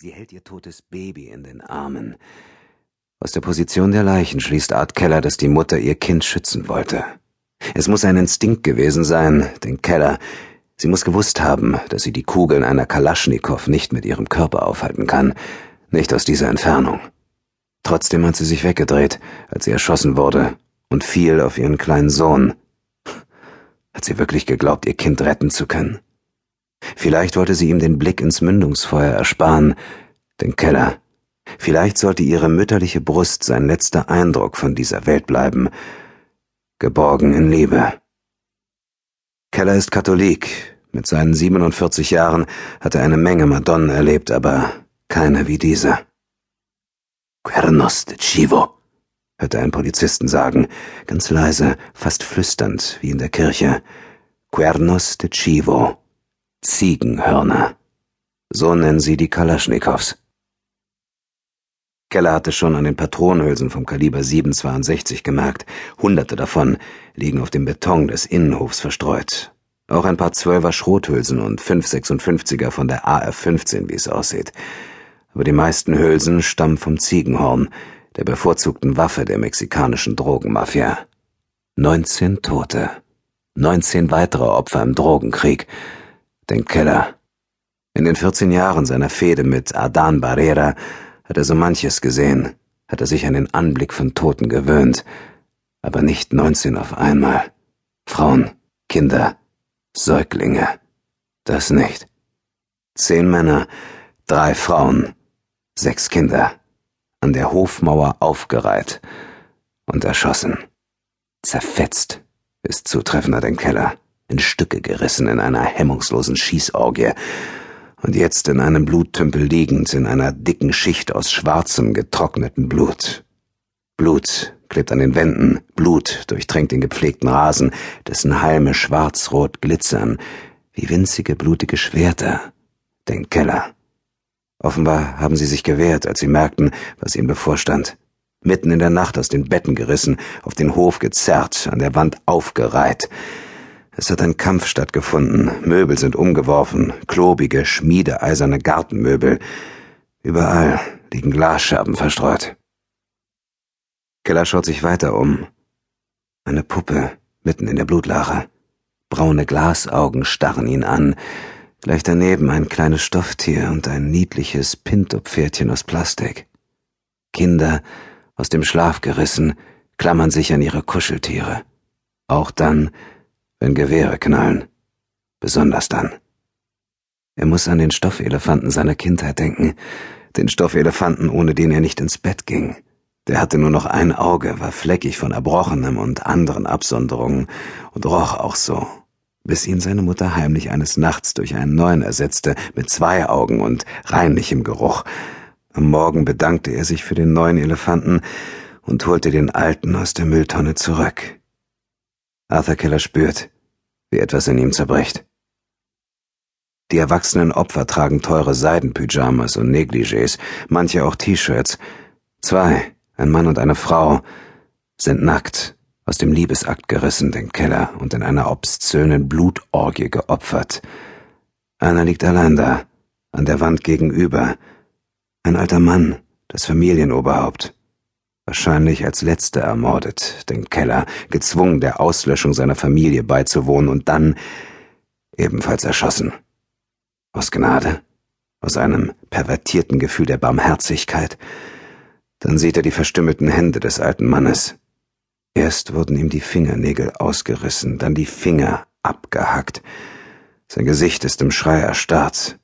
Sie hält ihr totes Baby in den Armen. Aus der Position der Leichen schließt Art Keller, dass die Mutter ihr Kind schützen wollte. Es muss ein Instinkt gewesen sein, den Keller. Sie muss gewusst haben, dass sie die Kugeln einer Kalaschnikow nicht mit ihrem Körper aufhalten kann, nicht aus dieser Entfernung. Trotzdem hat sie sich weggedreht, als sie erschossen wurde, und fiel auf ihren kleinen Sohn. Hat sie wirklich geglaubt, ihr Kind retten zu können? Vielleicht wollte sie ihm den Blick ins Mündungsfeuer ersparen, den Keller. Vielleicht sollte ihre mütterliche Brust sein letzter Eindruck von dieser Welt bleiben, geborgen in Liebe. Keller ist Katholik. Mit seinen 47 Jahren hat er eine Menge Madonnen erlebt, aber keine wie diese. Cuernos de Chivo, hörte ein Polizisten sagen, ganz leise, fast flüsternd, wie in der Kirche. Cuernos de Chivo. Ziegenhörner. So nennen sie die Kalaschnikows. Keller hatte schon an den Patronenhülsen vom Kaliber 762 gemerkt. Hunderte davon liegen auf dem Beton des Innenhofs verstreut. Auch ein paar Zwölfer Schrothülsen und 556er von der AR-15, wie es aussieht. Aber die meisten Hülsen stammen vom Ziegenhorn, der bevorzugten Waffe der mexikanischen Drogenmafia. 19 Tote. 19 weitere Opfer im Drogenkrieg den Keller. In den 14 Jahren seiner Fehde mit Adan Barrera hat er so manches gesehen, hat er sich an den Anblick von Toten gewöhnt, aber nicht 19 auf einmal. Frauen, Kinder, Säuglinge. Das nicht. Zehn Männer, drei Frauen, sechs Kinder, an der Hofmauer aufgereiht und erschossen. Zerfetzt ist zutreffender den Keller in Stücke gerissen in einer hemmungslosen Schießorgie und jetzt in einem Bluttümpel liegend in einer dicken Schicht aus schwarzem, getrockneten Blut. Blut klebt an den Wänden, Blut durchtränkt den gepflegten Rasen, dessen Halme schwarzrot glitzern, wie winzige blutige Schwerter, den Keller. Offenbar haben sie sich gewehrt, als sie merkten, was ihnen bevorstand. Mitten in der Nacht aus den Betten gerissen, auf den Hof gezerrt, an der Wand aufgereiht, es hat ein Kampf stattgefunden, Möbel sind umgeworfen, klobige, schmiedeeiserne Gartenmöbel. Überall liegen Glasscherben verstreut. Keller schaut sich weiter um. Eine Puppe mitten in der Blutlache. Braune Glasaugen starren ihn an. Gleich daneben ein kleines Stofftier und ein niedliches Pinto-Pferdchen aus Plastik. Kinder, aus dem Schlaf gerissen, klammern sich an ihre Kuscheltiere. Auch dann, wenn Gewehre knallen. Besonders dann. Er muss an den Stoffelefanten seiner Kindheit denken, den Stoffelefanten, ohne den er nicht ins Bett ging. Der hatte nur noch ein Auge, war fleckig von Erbrochenem und anderen Absonderungen und roch auch so, bis ihn seine Mutter heimlich eines Nachts durch einen neuen ersetzte, mit zwei Augen und reinlichem Geruch. Am Morgen bedankte er sich für den neuen Elefanten und holte den alten aus der Mülltonne zurück. Arthur Keller spürt, wie etwas in ihm zerbricht. Die erwachsenen Opfer tragen teure Seidenpyjamas und Negligés, manche auch T-Shirts. Zwei, ein Mann und eine Frau, sind nackt, aus dem Liebesakt gerissen, den Keller und in einer obszönen Blutorgie geopfert. Einer liegt allein da, an der Wand gegenüber. Ein alter Mann, das Familienoberhaupt wahrscheinlich als letzter ermordet, den Keller, gezwungen, der Auslöschung seiner Familie beizuwohnen und dann ebenfalls erschossen. Aus Gnade, aus einem pervertierten Gefühl der Barmherzigkeit. Dann sieht er die verstümmelten Hände des alten Mannes. Erst wurden ihm die Fingernägel ausgerissen, dann die Finger abgehackt. Sein Gesicht ist im Schrei erstarrt.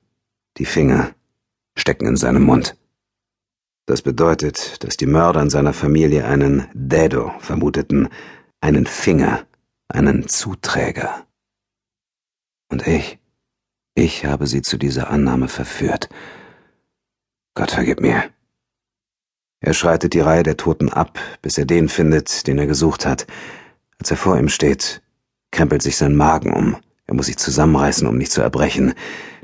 Die Finger stecken in seinem Mund. Das bedeutet, dass die Mörder in seiner Familie einen Dedo vermuteten, einen Finger, einen Zuträger. Und ich, ich habe sie zu dieser Annahme verführt. Gott vergib mir. Er schreitet die Reihe der Toten ab, bis er den findet, den er gesucht hat. Als er vor ihm steht, krempelt sich sein Magen um. Er muss sich zusammenreißen, um nicht zu erbrechen.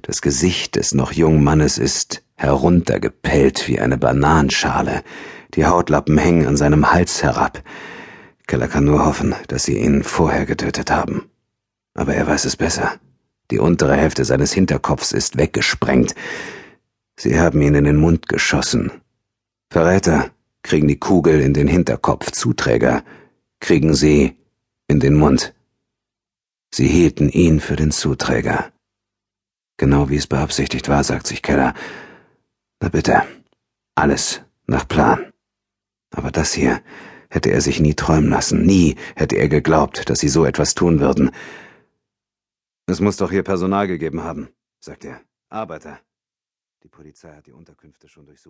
Das Gesicht des noch jungen Mannes ist heruntergepellt wie eine Bananenschale. Die Hautlappen hängen an seinem Hals herab. Keller kann nur hoffen, dass sie ihn vorher getötet haben. Aber er weiß es besser. Die untere Hälfte seines Hinterkopfs ist weggesprengt. Sie haben ihn in den Mund geschossen. Verräter kriegen die Kugel in den Hinterkopf, Zuträger kriegen sie in den Mund. Sie hielten ihn für den Zuträger. Genau wie es beabsichtigt war, sagt sich Keller. Na bitte, alles nach Plan. Aber das hier hätte er sich nie träumen lassen. Nie hätte er geglaubt, dass sie so etwas tun würden. Es muss doch hier Personal gegeben haben, sagt er. Arbeiter. Die Polizei hat die Unterkünfte schon durchsucht.